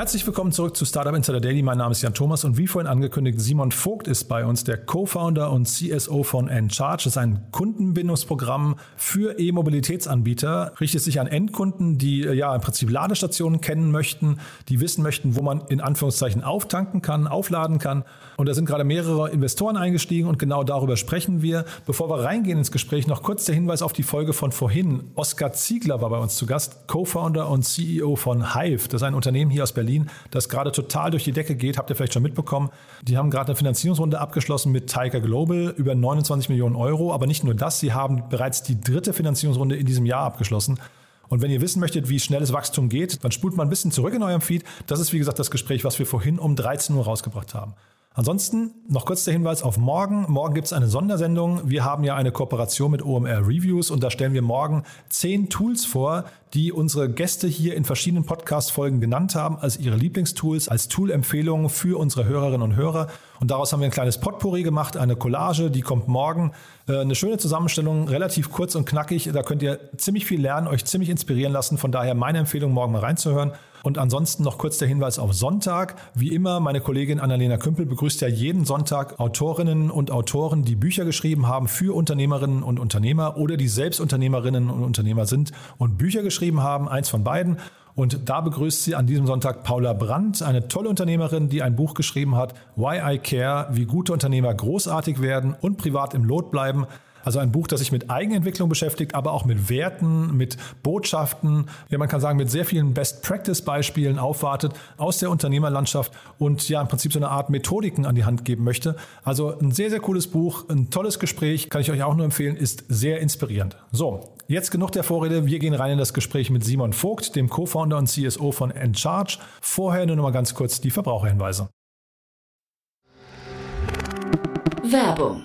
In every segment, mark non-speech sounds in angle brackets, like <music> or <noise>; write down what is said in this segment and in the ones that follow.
Herzlich willkommen zurück zu Startup Insider Daily. Mein Name ist Jan Thomas und wie vorhin angekündigt, Simon Vogt ist bei uns, der Co-Founder und CSO von Encharge. Das ist ein Kundenbindungsprogramm für E-Mobilitätsanbieter. Richtet sich an Endkunden, die äh, ja im Prinzip Ladestationen kennen möchten, die wissen möchten, wo man in Anführungszeichen auftanken kann, aufladen kann. Und da sind gerade mehrere Investoren eingestiegen und genau darüber sprechen wir. Bevor wir reingehen ins Gespräch, noch kurz der Hinweis auf die Folge von vorhin. Oskar Ziegler war bei uns zu Gast, Co-Founder und CEO von Hive. Das ist ein Unternehmen hier aus Berlin, das gerade total durch die Decke geht. Habt ihr vielleicht schon mitbekommen. Die haben gerade eine Finanzierungsrunde abgeschlossen mit Tiger Global über 29 Millionen Euro. Aber nicht nur das, sie haben bereits die dritte Finanzierungsrunde in diesem Jahr abgeschlossen. Und wenn ihr wissen möchtet, wie schnelles Wachstum geht, dann spult mal ein bisschen zurück in eurem Feed. Das ist, wie gesagt, das Gespräch, was wir vorhin um 13 Uhr rausgebracht haben. Ansonsten noch kurz der Hinweis auf morgen. Morgen gibt es eine Sondersendung. Wir haben ja eine Kooperation mit OMR Reviews und da stellen wir morgen zehn Tools vor, die unsere Gäste hier in verschiedenen Podcast-Folgen genannt haben, als ihre Lieblingstools, als Tool-Empfehlungen für unsere Hörerinnen und Hörer. Und daraus haben wir ein kleines Potpourri gemacht, eine Collage, die kommt morgen. Äh, eine schöne Zusammenstellung, relativ kurz und knackig. Da könnt ihr ziemlich viel lernen, euch ziemlich inspirieren lassen. Von daher meine Empfehlung, morgen mal reinzuhören. Und ansonsten noch kurz der Hinweis auf Sonntag. Wie immer, meine Kollegin Annalena Kümpel begrüßt ja jeden Sonntag Autorinnen und Autoren, die Bücher geschrieben haben für Unternehmerinnen und Unternehmer oder die selbst Unternehmerinnen und Unternehmer sind und Bücher geschrieben haben, eins von beiden. Und da begrüßt sie an diesem Sonntag Paula Brandt, eine tolle Unternehmerin, die ein Buch geschrieben hat, Why I Care, wie gute Unternehmer großartig werden und privat im Lot bleiben. Also ein Buch, das sich mit Eigenentwicklung beschäftigt, aber auch mit Werten, mit Botschaften, ja man kann sagen mit sehr vielen Best-Practice-Beispielen aufwartet aus der Unternehmerlandschaft und ja im Prinzip so eine Art Methodiken an die Hand geben möchte. Also ein sehr, sehr cooles Buch, ein tolles Gespräch, kann ich euch auch nur empfehlen, ist sehr inspirierend. So, jetzt genug der Vorrede, wir gehen rein in das Gespräch mit Simon Vogt, dem Co-Founder und CSO von Encharge. Vorher nur noch mal ganz kurz die Verbraucherhinweise. Werbung.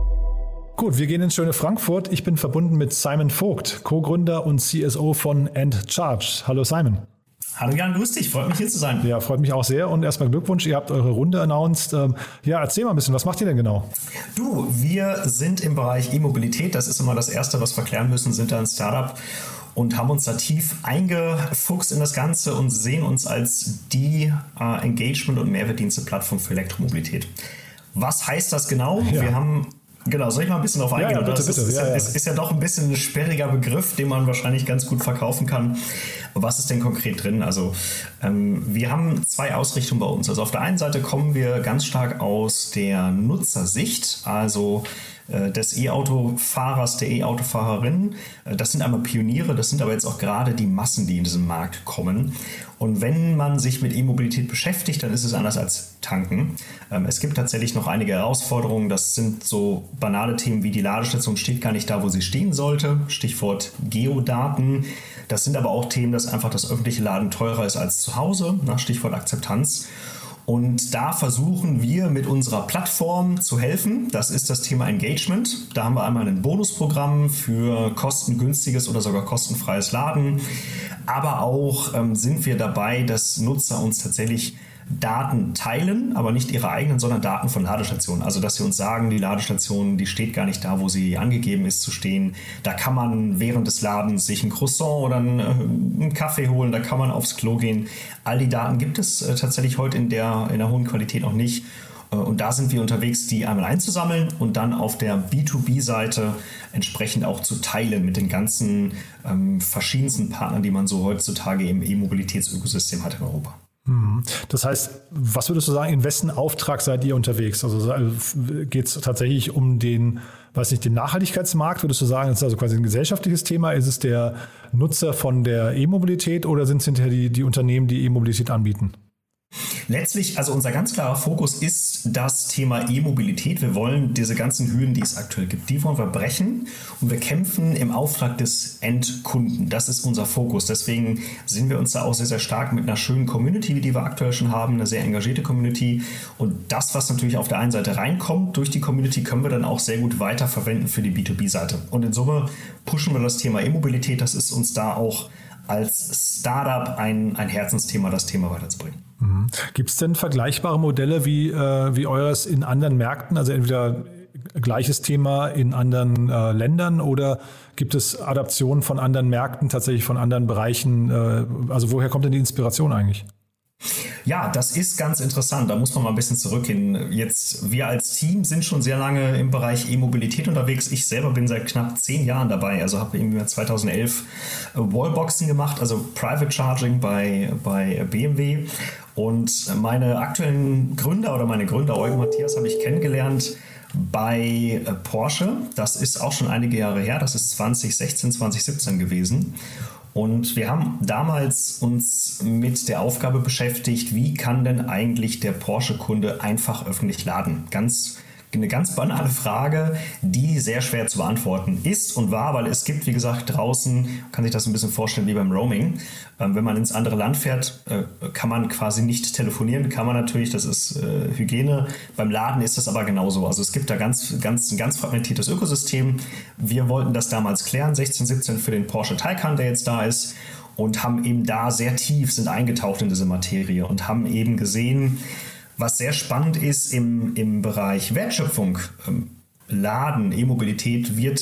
Gut, wir gehen ins schöne Frankfurt. Ich bin verbunden mit Simon Vogt, Co-Gründer und CSO von Endcharge. Hallo Simon. Hallo Jan, grüß dich, freut mich hier zu sein. Ja, freut mich auch sehr und erstmal Glückwunsch, ihr habt eure Runde announced. Ähm, ja, erzähl mal ein bisschen, was macht ihr denn genau? Du, wir sind im Bereich E-Mobilität, das ist immer das Erste, was wir klären müssen, sind da ein Startup und haben uns da tief eingefuchst in das Ganze und sehen uns als die äh, Engagement- und Mehrwertdienste-Plattform für Elektromobilität. Was heißt das genau? Ja. Wir haben Genau, soll ich mal ein bisschen drauf eingehen? Ja, ja, bitte, das ist, bitte. ist, Ja, ja, ist, ist ja doch ein bisschen ein sperriger Begriff, den man wahrscheinlich ganz gut verkaufen kann. Was ist denn konkret drin? Also ähm, wir haben zwei Ausrichtungen bei uns. Also auf der einen Seite kommen wir ganz stark aus der Nutzersicht, also des E-Auto-Fahrers, der E-Auto-Fahrerin. Äh, Das sind einmal Pioniere, das sind aber jetzt auch gerade die Massen, die in diesen Markt kommen. Und wenn man sich mit E-Mobilität beschäftigt, dann ist es anders als tanken. Ähm, Es gibt tatsächlich noch einige Herausforderungen. Das sind so banale Themen wie die Ladestation steht gar nicht da, wo sie stehen sollte. Stichwort Geodaten. Das sind aber auch Themen, dass einfach das öffentliche Laden teurer ist als zu Hause. Nach Stichwort Akzeptanz. Und da versuchen wir mit unserer Plattform zu helfen. Das ist das Thema Engagement. Da haben wir einmal ein Bonusprogramm für kostengünstiges oder sogar kostenfreies Laden. Aber auch ähm, sind wir dabei, dass Nutzer uns tatsächlich Daten teilen, aber nicht ihre eigenen, sondern Daten von Ladestationen. Also dass sie uns sagen, die Ladestation, die steht gar nicht da, wo sie angegeben ist zu stehen. Da kann man während des Ladens sich ein Croissant oder einen, äh, einen Kaffee holen, da kann man aufs Klo gehen. All die Daten gibt es äh, tatsächlich heute in der, in der hohen Qualität noch nicht. Äh, und da sind wir unterwegs, die einmal einzusammeln und dann auf der B2B-Seite entsprechend auch zu teilen mit den ganzen ähm, verschiedensten Partnern, die man so heutzutage im E-Mobilitätsökosystem hat in Europa. Mhm. Das heißt, was würdest du sagen, in wessen Auftrag seid ihr unterwegs? Also geht es tatsächlich um den, weiß nicht, den Nachhaltigkeitsmarkt? Würdest du sagen, das ist also quasi ein gesellschaftliches Thema? Ist es der Nutzer von der E-Mobilität oder sind es hinterher die, die Unternehmen, die E-Mobilität anbieten? Letztlich, also unser ganz klarer Fokus ist das Thema E-Mobilität. Wir wollen diese ganzen Hürden, die es aktuell gibt, die wollen wir brechen und wir kämpfen im Auftrag des Endkunden. Das ist unser Fokus. Deswegen sind wir uns da auch sehr, sehr stark mit einer schönen Community, die wir aktuell schon haben, eine sehr engagierte Community. Und das, was natürlich auf der einen Seite reinkommt durch die Community, können wir dann auch sehr gut weiterverwenden für die B2B-Seite. Und in Summe pushen wir das Thema E-Mobilität. Das ist uns da auch als Startup ein, ein Herzensthema, das Thema weiterzubringen. Mhm. Gibt es denn vergleichbare Modelle wie, äh, wie eures in anderen Märkten? Also entweder gleiches Thema in anderen äh, Ländern oder gibt es Adaptionen von anderen Märkten, tatsächlich von anderen Bereichen? Äh, also woher kommt denn die Inspiration eigentlich? Ja, das ist ganz interessant. Da muss man mal ein bisschen zurückgehen. Jetzt, wir als Team sind schon sehr lange im Bereich E-Mobilität unterwegs. Ich selber bin seit knapp zehn Jahren dabei. Also habe im Jahr 2011 Wallboxen gemacht, also Private Charging bei, bei BMW. Und meine aktuellen Gründer oder meine Gründer, Eugen Matthias, habe ich kennengelernt bei Porsche. Das ist auch schon einige Jahre her. Das ist 2016, 2017 gewesen. Und wir haben damals uns mit der Aufgabe beschäftigt, wie kann denn eigentlich der Porsche-Kunde einfach öffentlich laden? Ganz eine ganz banale Frage, die sehr schwer zu beantworten ist und war, weil es gibt, wie gesagt, draußen, kann sich das ein bisschen vorstellen wie beim Roaming. Ähm, wenn man ins andere Land fährt, äh, kann man quasi nicht telefonieren, kann man natürlich, das ist äh, Hygiene. Beim Laden ist das aber genauso. Also es gibt da ganz, ganz, ein ganz fragmentiertes Ökosystem. Wir wollten das damals klären, 16, 17 für den Porsche Taycan, der jetzt da ist und haben eben da sehr tief sind eingetaucht in diese Materie und haben eben gesehen, was sehr spannend ist im, im Bereich Wertschöpfung, ähm, Laden, E-Mobilität wird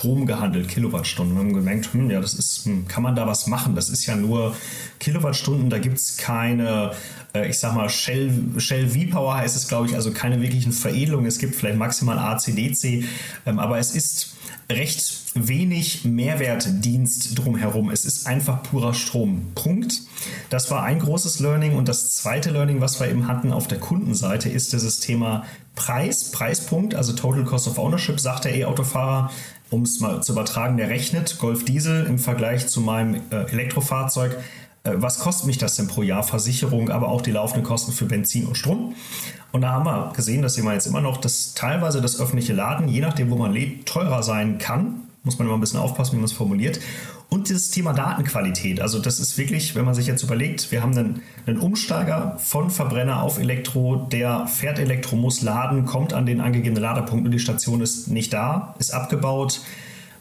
Strom gehandelt, Kilowattstunden. Wir haben gemerkt, hm, ja, das ist, hm, kann man da was machen? Das ist ja nur Kilowattstunden, da gibt es keine, äh, ich sag mal, Shell, Shell V-Power heißt es, glaube ich, also keine wirklichen Veredelungen. Es gibt vielleicht maximal AC-DC, ähm, aber es ist recht wenig Mehrwertdienst drumherum. Es ist einfach purer Strom. Punkt. Das war ein großes Learning. Und das zweite Learning, was wir eben hatten auf der Kundenseite, ist dieses Thema Preis, Preispunkt, also Total Cost of Ownership, sagt der E-Autofahrer, um es mal zu übertragen, der rechnet Golf Diesel im Vergleich zu meinem äh, Elektrofahrzeug. Äh, was kostet mich das denn pro Jahr? Versicherung, aber auch die laufenden Kosten für Benzin und Strom. Und da haben wir gesehen, dass immer jetzt immer noch dass teilweise das öffentliche Laden, je nachdem, wo man lebt, teurer sein kann. Muss man immer ein bisschen aufpassen, wie man es formuliert. Und dieses Thema Datenqualität. Also das ist wirklich, wenn man sich jetzt überlegt, wir haben einen, einen Umsteiger von Verbrenner auf Elektro, der fährt Elektro, muss laden, kommt an den angegebenen Ladepunkt und die Station ist nicht da, ist abgebaut.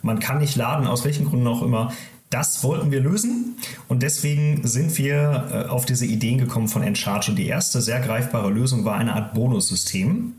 Man kann nicht laden, aus welchen Gründen auch immer. Das wollten wir lösen und deswegen sind wir äh, auf diese Ideen gekommen von Encharge. Und die erste sehr greifbare Lösung war eine Art Bonussystem.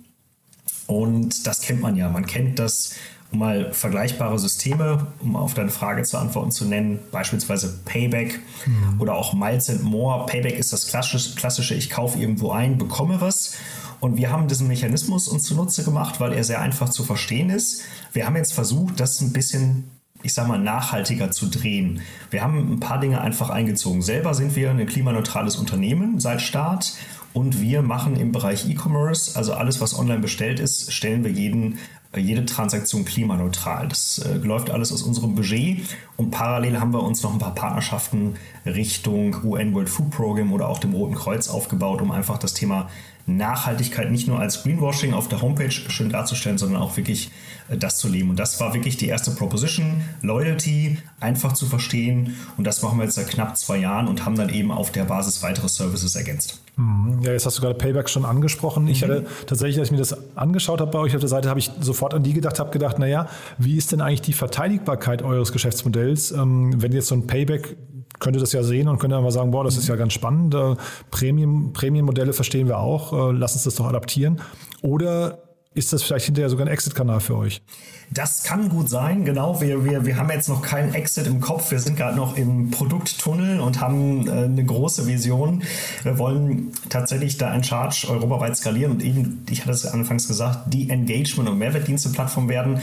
Und das kennt man ja. Man kennt das, um mal vergleichbare Systeme, um auf deine Frage zu antworten zu nennen, beispielsweise Payback mhm. oder auch Miles and More. Payback ist das klassische, ich kaufe irgendwo ein, bekomme was. Und wir haben diesen Mechanismus uns zunutze gemacht, weil er sehr einfach zu verstehen ist. Wir haben jetzt versucht, das ein bisschen ich sag mal, nachhaltiger zu drehen. Wir haben ein paar Dinge einfach eingezogen. Selber sind wir ein klimaneutrales Unternehmen seit Start und wir machen im Bereich E-Commerce, also alles, was online bestellt ist, stellen wir jeden, jede Transaktion klimaneutral. Das äh, läuft alles aus unserem Budget und parallel haben wir uns noch ein paar Partnerschaften Richtung UN World Food Program oder auch dem Roten Kreuz aufgebaut, um einfach das Thema Nachhaltigkeit nicht nur als Greenwashing auf der Homepage schön darzustellen, sondern auch wirklich äh, das zu leben. Und das war wirklich die erste Proposition. Loyalty, einfach zu verstehen. Und das machen wir jetzt seit knapp zwei Jahren und haben dann eben auf der Basis weitere Services ergänzt. Mhm. Ja, jetzt hast du gerade Payback schon angesprochen. Ich mhm. hatte tatsächlich, als ich mir das angeschaut habe bei euch auf der Seite, habe ich sofort an die gedacht, habe gedacht, naja, wie ist denn eigentlich die Verteidigbarkeit eures Geschäftsmodells, ähm, wenn jetzt so ein Payback könnte das ja sehen und könnte dann mal sagen, boah, das ist ja ganz spannend. Äh, Premium, Premium-Modelle verstehen wir auch. Äh, lass uns das doch adaptieren. Oder ist das vielleicht hinterher sogar ein Exit-Kanal für euch? Das kann gut sein, genau. Wir, wir, wir haben jetzt noch keinen Exit im Kopf. Wir sind gerade noch im Produkttunnel und haben äh, eine große Vision. Wir wollen tatsächlich da ein Charge europaweit skalieren und eben, ich hatte es anfangs gesagt, die Engagement- und Mehrwertdienste-Plattform werden.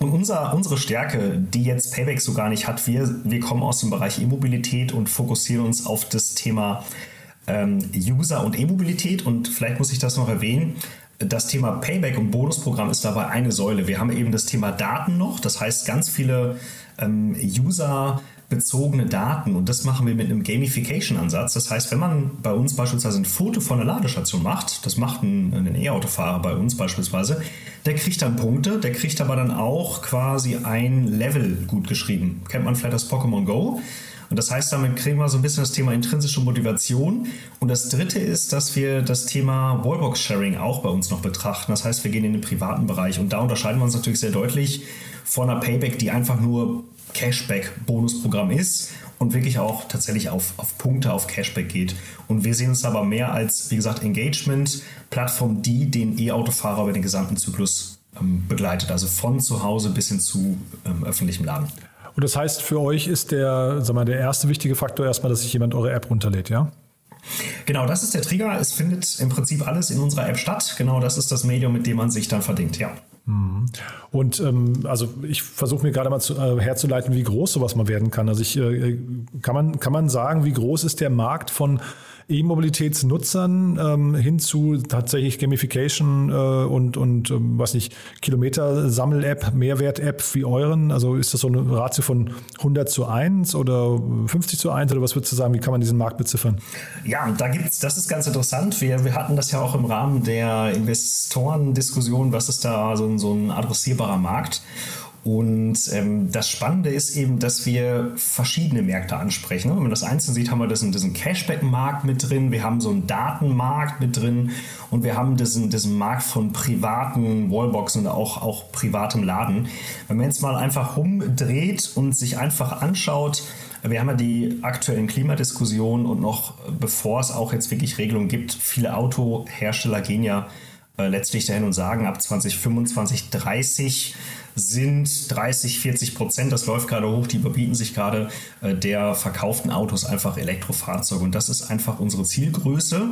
Und unser, unsere Stärke, die jetzt Payback so gar nicht hat, wir, wir kommen aus dem Bereich E-Mobilität und fokussieren uns auf das Thema ähm, User- und E-Mobilität. Und vielleicht muss ich das noch erwähnen das Thema Payback und Bonusprogramm ist dabei eine Säule. Wir haben eben das Thema Daten noch, das heißt ganz viele ähm, User Daten und das machen wir mit einem Gamification-Ansatz. Das heißt, wenn man bei uns beispielsweise ein Foto von einer Ladestation macht, das macht ein, ein E-Autofahrer bei uns beispielsweise, der kriegt dann Punkte, der kriegt aber dann auch quasi ein Level gut geschrieben. Kennt man vielleicht das Pokémon Go? Und das heißt, damit kriegen wir so ein bisschen das Thema intrinsische Motivation. Und das dritte ist, dass wir das Thema Wallbox-Sharing auch bei uns noch betrachten. Das heißt, wir gehen in den privaten Bereich. Und da unterscheiden wir uns natürlich sehr deutlich von einer Payback, die einfach nur Cashback-Bonusprogramm ist und wirklich auch tatsächlich auf, auf Punkte, auf Cashback geht. Und wir sehen uns aber mehr als, wie gesagt, Engagement-Plattform, die den E-Autofahrer über den gesamten Zyklus ähm, begleitet. Also von zu Hause bis hin zu ähm, öffentlichem Laden. Und das heißt, für euch ist der, sag mal, der erste wichtige Faktor erstmal, dass sich jemand eure App runterlädt, ja? Genau, das ist der Trigger. Es findet im Prinzip alles in unserer App statt. Genau, das ist das Medium, mit dem man sich dann verdingt, ja. Mhm. Und ähm, also ich versuche mir gerade mal zu, äh, herzuleiten, wie groß sowas mal werden kann. Also ich äh, kann man kann man sagen, wie groß ist der Markt von E-Mobilitätsnutzern ähm, hin zu tatsächlich Gamification äh, und, und ähm, was nicht, Kilometer-Sammel-App, Mehrwert-App wie euren? Also ist das so eine Ratio von 100 zu 1 oder 50 zu 1 oder was würdest du sagen, wie kann man diesen Markt beziffern? Ja, da gibt's, das ist ganz interessant. Wir, wir hatten das ja auch im Rahmen der Investorendiskussion, was ist da so, so ein adressierbarer Markt? Und ähm, das Spannende ist eben, dass wir verschiedene Märkte ansprechen. Wenn man das einzeln sieht, haben wir diesen, diesen Cashback-Markt mit drin, wir haben so einen Datenmarkt mit drin und wir haben diesen, diesen Markt von privaten Wallboxen und auch, auch privatem Laden. Wenn man jetzt mal einfach rumdreht und sich einfach anschaut, wir haben ja die aktuellen Klimadiskussionen und noch bevor es auch jetzt wirklich Regelungen gibt, viele Autohersteller gehen ja äh, letztlich dahin und sagen, ab 2025, 30 sind 30, 40 Prozent, das läuft gerade hoch, die überbieten sich gerade äh, der verkauften Autos einfach Elektrofahrzeuge. Und das ist einfach unsere Zielgröße.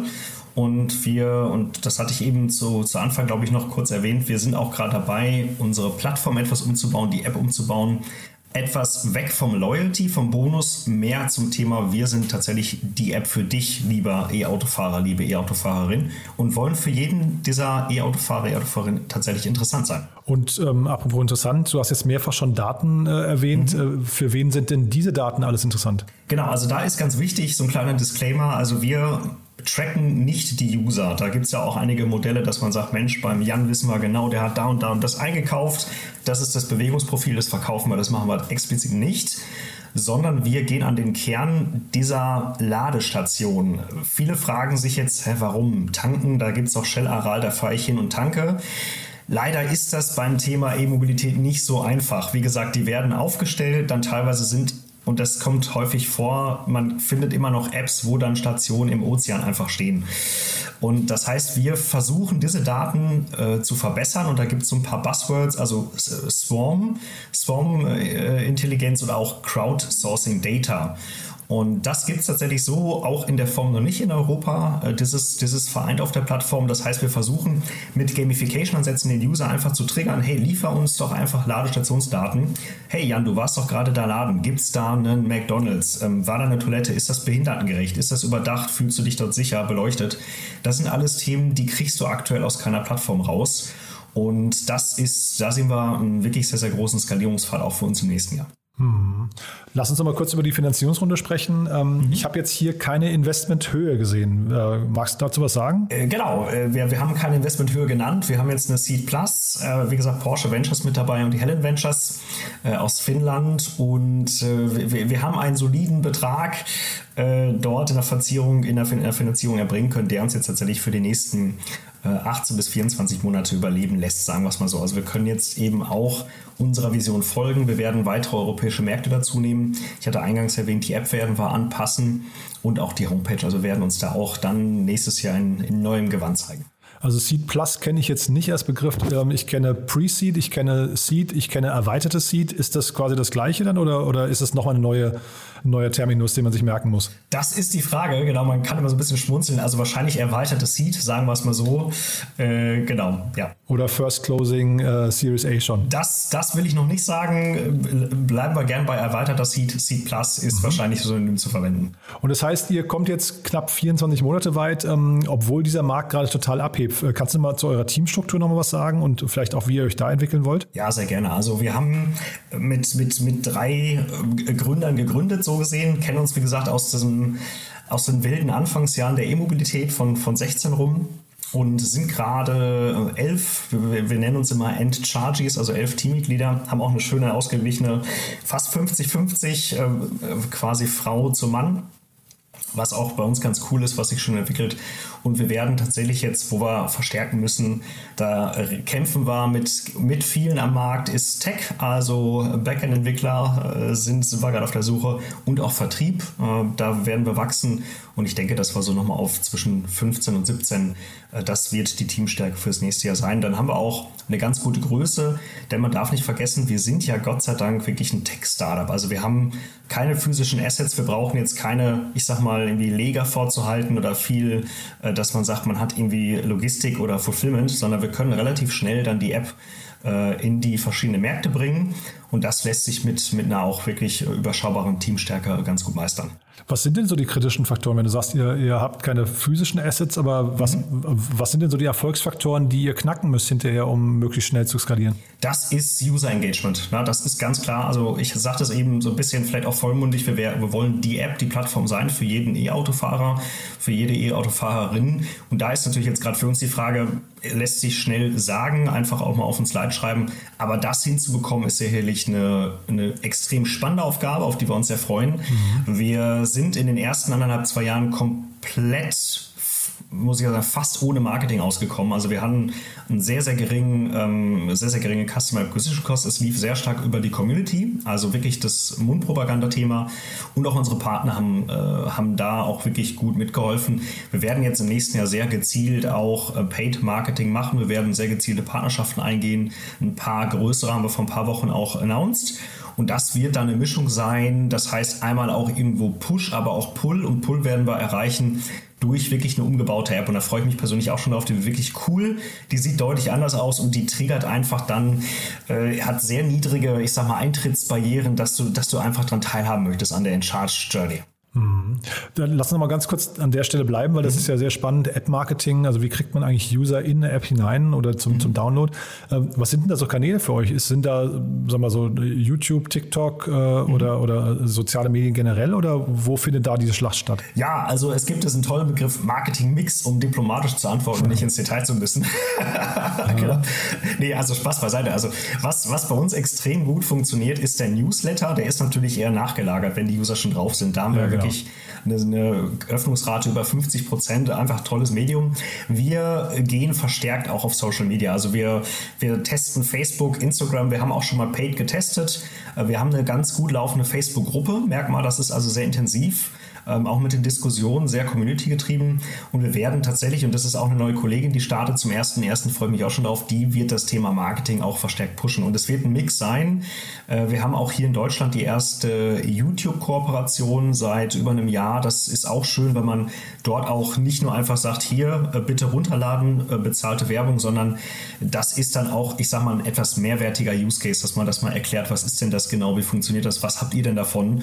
Und wir, und das hatte ich eben zu, zu Anfang, glaube ich, noch kurz erwähnt, wir sind auch gerade dabei, unsere Plattform etwas umzubauen, die App umzubauen, etwas weg vom Loyalty, vom Bonus, mehr zum Thema, wir sind tatsächlich die App für dich, lieber E-Autofahrer, liebe E-Autofahrerin und wollen für jeden dieser E-Autofahrer, E-Autofahrerin tatsächlich interessant sein. Und ähm, apropos interessant, du hast jetzt mehrfach schon Daten äh, erwähnt. Mhm. Äh, für wen sind denn diese Daten alles interessant? Genau, also da ist ganz wichtig so ein kleiner Disclaimer. Also wir tracken nicht die User. Da gibt es ja auch einige Modelle, dass man sagt, Mensch, beim Jan wissen wir genau, der hat da und da und das eingekauft. Das ist das Bewegungsprofil, das verkaufen wir, das machen wir explizit nicht sondern wir gehen an den Kern dieser Ladestation. Viele fragen sich jetzt, hä, warum tanken? Da gibt es doch Shell Aral, da fahre ich hin und tanke. Leider ist das beim Thema E-Mobilität nicht so einfach. Wie gesagt, die werden aufgestellt, dann teilweise sind und das kommt häufig vor, man findet immer noch Apps, wo dann Stationen im Ozean einfach stehen. Und das heißt, wir versuchen diese Daten äh, zu verbessern und da gibt es so ein paar Buzzwords, also Swarm, Swarm-Intelligenz äh, oder auch Crowdsourcing Data. Und das gibt es tatsächlich so auch in der Form noch nicht in Europa. Äh, das ist, das ist vereint auf der Plattform. Das heißt, wir versuchen mit Gamification-Ansätzen den User einfach zu triggern. Hey, liefer uns doch einfach Ladestationsdaten. Hey Jan, du warst doch gerade da laden. Gibt es da einen McDonalds? Ähm, war da eine Toilette? Ist das behindertengerecht? Ist das überdacht? Fühlst du dich dort sicher, beleuchtet? Das sind alles Themen, die kriegst du aktuell aus keiner Plattform raus. Und das ist, da sehen wir einen wirklich sehr, sehr großen Skalierungsfall auch für uns im nächsten Jahr. Hm. Lass uns noch mal kurz über die Finanzierungsrunde sprechen. Ähm, mhm. Ich habe jetzt hier keine Investmenthöhe gesehen. Äh, magst du dazu was sagen? Äh, genau, äh, wir, wir haben keine Investmenthöhe genannt. Wir haben jetzt eine Seed Plus, äh, wie gesagt, Porsche Ventures mit dabei und die Helen Ventures äh, aus Finnland. Und äh, wir, wir, haben einen soliden Betrag äh, dort in der Verzierung, in der, in der, Finanzierung erbringen können, der uns jetzt tatsächlich für die nächsten äh, 18 bis 24 Monate überleben lässt, sagen wir es mal so. Also wir können jetzt eben auch unserer Vision folgen. Wir werden weitere europäische Märkte dazu nehmen. Ich hatte eingangs erwähnt, die App werden wir anpassen und auch die Homepage. Also werden uns da auch dann nächstes Jahr in, in neuem Gewand zeigen. Also Seed Plus kenne ich jetzt nicht als Begriff. Ähm, ich kenne Pre-Seed, ich kenne Seed, ich kenne erweitertes Seed. Ist das quasi das gleiche dann oder, oder ist es nochmal eine neue neuer Terminus, den man sich merken muss? Das ist die Frage, genau. Man kann immer so ein bisschen schmunzeln. Also wahrscheinlich erweitertes Seed, sagen wir es mal so. Äh, genau, ja. Oder First Closing äh, Series A schon? Das, das will ich noch nicht sagen. Bleiben wir gern bei erweiterter Seed. Seed Plus ist mhm. wahrscheinlich synonym zu verwenden. Und das heißt, ihr kommt jetzt knapp 24 Monate weit, ähm, obwohl dieser Markt gerade total abhebt. Äh, kannst du mal zu eurer Teamstruktur noch mal was sagen und vielleicht auch, wie ihr euch da entwickeln wollt? Ja, sehr gerne. Also wir haben mit, mit, mit drei äh, Gründern gegründet, so gesehen, kennen uns wie gesagt aus, diesem, aus den wilden Anfangsjahren der E-Mobilität von, von 16 rum und sind gerade äh, elf, wir, nennen uns immer End-Charges, also elf Teammitglieder, haben auch eine schöne, ausgeglichene, fast 50-50 äh, quasi Frau zu Mann was auch bei uns ganz cool ist, was sich schon entwickelt. Und wir werden tatsächlich jetzt, wo wir verstärken müssen, da kämpfen wir mit, mit vielen am Markt, ist Tech, also Backend-Entwickler äh, sind, sind wir gerade auf der Suche und auch Vertrieb. Äh, da werden wir wachsen und ich denke, dass wir so nochmal auf zwischen 15 und 17, äh, das wird die Teamstärke fürs nächste Jahr sein. Dann haben wir auch eine ganz gute Größe, denn man darf nicht vergessen, wir sind ja Gott sei Dank wirklich ein Tech-Startup. Also wir haben keine physischen Assets, wir brauchen jetzt keine, ich sag mal, irgendwie Leger vorzuhalten oder viel, äh, dass man sagt, man hat irgendwie Logistik oder Fulfillment, sondern wir können relativ schnell dann die App äh, in die verschiedenen Märkte bringen. Und das lässt sich mit, mit einer auch wirklich überschaubaren Teamstärke ganz gut meistern. Was sind denn so die kritischen Faktoren, wenn du sagst, ihr, ihr habt keine physischen Assets, aber was, mhm. was sind denn so die Erfolgsfaktoren, die ihr knacken müsst hinterher, um möglichst schnell zu skalieren? Das ist User Engagement. Ja, das ist ganz klar. Also ich sage das eben so ein bisschen vielleicht auch vollmundig. Wir, wir wollen die App, die Plattform sein für jeden E-Autofahrer, für jede E-Autofahrerin. Und da ist natürlich jetzt gerade für uns die Frage, lässt sich schnell sagen, einfach auch mal auf ein Slide schreiben. Aber das hinzubekommen ist sicherlich eine, eine extrem spannende Aufgabe, auf die wir uns sehr freuen. Mhm. Wir sind in den ersten anderthalb, zwei Jahren komplett muss ich sagen, fast ohne Marketing ausgekommen. Also wir hatten einen sehr, sehr geringen, ähm, sehr, sehr geringe Customer Acquisition Cost. Es lief sehr stark über die Community, also wirklich das Mundpropaganda-Thema. Und auch unsere Partner haben, äh, haben da auch wirklich gut mitgeholfen. Wir werden jetzt im nächsten Jahr sehr gezielt auch äh, Paid Marketing machen. Wir werden sehr gezielte Partnerschaften eingehen. Ein paar größere haben wir vor ein paar Wochen auch announced. Und das wird dann eine Mischung sein. Das heißt einmal auch irgendwo Push, aber auch Pull. Und Pull werden wir erreichen durch wirklich eine umgebaute App. Und da freue ich mich persönlich auch schon drauf. Die wirklich cool. Die sieht deutlich anders aus und die triggert einfach dann, äh, hat sehr niedrige, ich sag mal, Eintrittsbarrieren, dass du, dass du einfach daran teilhaben möchtest an der Encharge Journey. Mhm. Dann lass uns mal ganz kurz an der Stelle bleiben, weil das mhm. ist ja sehr spannend. App-Marketing, also wie kriegt man eigentlich User in eine App hinein oder zum, mhm. zum Download? Ähm, was sind denn da so Kanäle für euch? Sind da, sagen wir mal so, YouTube, TikTok äh, mhm. oder, oder soziale Medien generell oder wo findet da diese Schlacht statt? Ja, also es gibt diesen tollen Begriff Marketing-Mix, um diplomatisch zu antworten und nicht ins Detail zu müssen. <laughs> genau. Nee, also Spaß beiseite. Also was, was bei uns extrem gut funktioniert, ist der Newsletter. Der ist natürlich eher nachgelagert, wenn die User schon drauf sind. Da haben wir ja, wirklich eine, eine, Öffnungsrate über 50 Prozent, einfach tolles Medium. Wir gehen verstärkt auch auf Social Media. Also wir, wir testen Facebook, Instagram, wir haben auch schon mal Paid getestet. Wir haben eine ganz gut laufende Facebook-Gruppe. Merk mal, das ist also sehr intensiv ähm, auch mit den Diskussionen, sehr community getrieben. Und wir werden tatsächlich, und das ist auch eine neue Kollegin, die startet zum ersten ersten, freue mich auch schon drauf, die wird das Thema Marketing auch verstärkt pushen. Und es wird ein Mix sein. Äh, wir haben auch hier in Deutschland die erste YouTube-Kooperation seit über einem Jahr. Das ist auch schön, wenn man dort auch nicht nur einfach sagt, hier äh, bitte runterladen, äh, bezahlte Werbung, sondern das ist dann auch, ich sage mal, ein etwas mehrwertiger Use Case, dass man das mal erklärt, was ist denn das genau, wie funktioniert das, was habt ihr denn davon?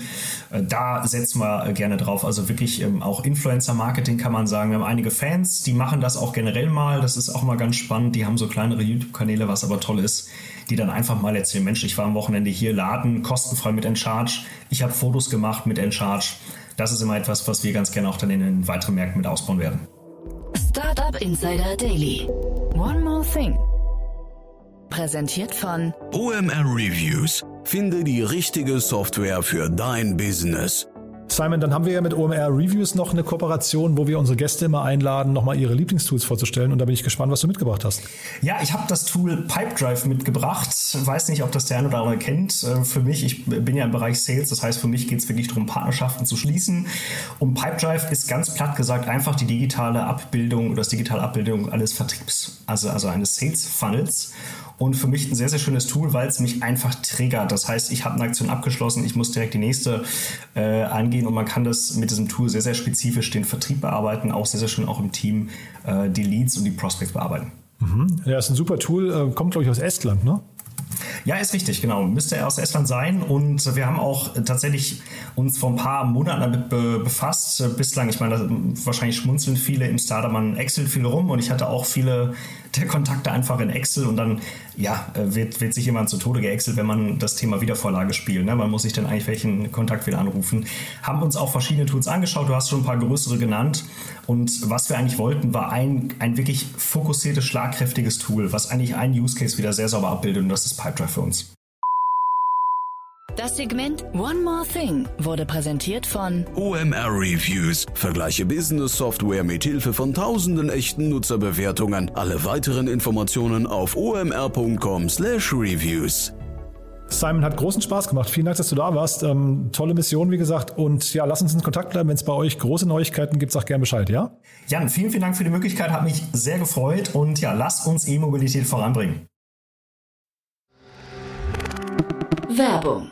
Da setzen wir gerne drauf drauf. Also wirklich ähm, auch Influencer-Marketing kann man sagen. Wir haben einige Fans, die machen das auch generell mal. Das ist auch mal ganz spannend. Die haben so kleinere YouTube-Kanäle, was aber toll ist, die dann einfach mal erzählen, Mensch, ich war am Wochenende hier laden, kostenfrei mit Encharge. Ich habe Fotos gemacht mit Encharge. Das ist immer etwas, was wir ganz gerne auch dann in den weiteren Märkten mit ausbauen werden. Startup Insider Daily. One more thing. Präsentiert von OMR Reviews. Finde die richtige Software für dein Business. Simon, dann haben wir ja mit OMR Reviews noch eine Kooperation, wo wir unsere Gäste immer einladen, nochmal ihre Lieblingstools vorzustellen. Und da bin ich gespannt, was du mitgebracht hast. Ja, ich habe das Tool Pipedrive mitgebracht. Weiß nicht, ob das der eine oder andere kennt. Äh, für mich, ich bin ja im Bereich Sales, das heißt, für mich geht es wirklich darum, Partnerschaften zu schließen. Und Pipedrive ist ganz platt gesagt einfach die digitale Abbildung oder das digitale Abbildung eines Vertriebs, also, also eines Sales Funnels und für mich ein sehr, sehr schönes Tool, weil es mich einfach triggert. Das heißt, ich habe eine Aktion abgeschlossen, ich muss direkt die nächste äh, angehen und man kann das mit diesem Tool sehr, sehr spezifisch den Vertrieb bearbeiten, auch sehr, sehr schön auch im Team äh, die Leads und die Prospects bearbeiten. Mhm. Ja, ist ein super Tool, äh, kommt glaube ich aus Estland, ne? Ja, ist richtig, genau. Müsste er aus Estland sein. Und wir haben auch tatsächlich uns vor ein paar Monaten damit be befasst. Bislang, ich meine, wahrscheinlich schmunzeln viele im Startup an Excel viel rum und ich hatte auch viele der Kontakte einfach in Excel und dann ja, wird, wird sich jemand zu Tode geexelt, wenn man das Thema Wiedervorlage spielt. Ne? Man muss sich dann eigentlich welchen Kontakt wieder anrufen. Haben uns auch verschiedene Tools angeschaut, du hast schon ein paar größere genannt. Und was wir eigentlich wollten, war ein, ein wirklich fokussiertes, schlagkräftiges Tool, was eigentlich einen Use Case wieder sehr sauber abbildet und das ist Pipedrive für uns. Das Segment One More Thing wurde präsentiert von OMR Reviews. Vergleiche Business Software mit Hilfe von tausenden echten Nutzerbewertungen. Alle weiteren Informationen auf omr.com/reviews. Simon hat großen Spaß gemacht. Vielen Dank, dass du da warst. Ähm, tolle Mission, wie gesagt. Und ja, lass uns in Kontakt bleiben. Wenn es bei euch große Neuigkeiten gibt, sag gerne Bescheid, ja? Jan, vielen, vielen Dank für die Möglichkeit. Hat mich sehr gefreut. Und ja, lasst uns E-Mobilität voranbringen. Werbung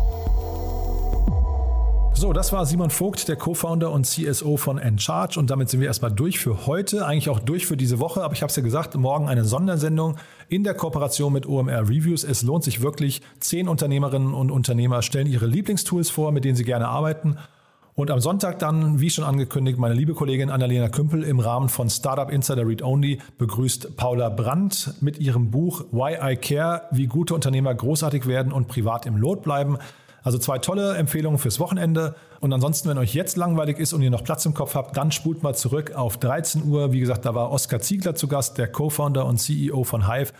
So, das war Simon Vogt, der Co-Founder und CSO von Encharge. Und damit sind wir erstmal durch für heute, eigentlich auch durch für diese Woche. Aber ich habe es ja gesagt, morgen eine Sondersendung in der Kooperation mit OMR Reviews. Es lohnt sich wirklich. Zehn Unternehmerinnen und Unternehmer stellen ihre Lieblingstools vor, mit denen sie gerne arbeiten. Und am Sonntag dann, wie schon angekündigt, meine liebe Kollegin Annalena Kümpel im Rahmen von Startup Insider Read Only begrüßt Paula Brandt mit ihrem Buch Why I Care, wie gute Unternehmer großartig werden und privat im Lot bleiben. Also zwei tolle Empfehlungen fürs Wochenende. Und ansonsten, wenn euch jetzt langweilig ist und ihr noch Platz im Kopf habt, dann spult mal zurück auf 13 Uhr. Wie gesagt, da war Oskar Ziegler zu Gast, der Co-Founder und CEO von Hive.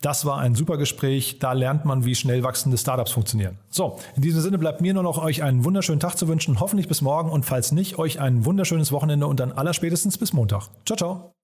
Das war ein super Gespräch. Da lernt man, wie schnell wachsende Startups funktionieren. So, in diesem Sinne bleibt mir nur noch euch einen wunderschönen Tag zu wünschen. Hoffentlich bis morgen und falls nicht, euch ein wunderschönes Wochenende und dann allerspätestens bis Montag. Ciao, ciao.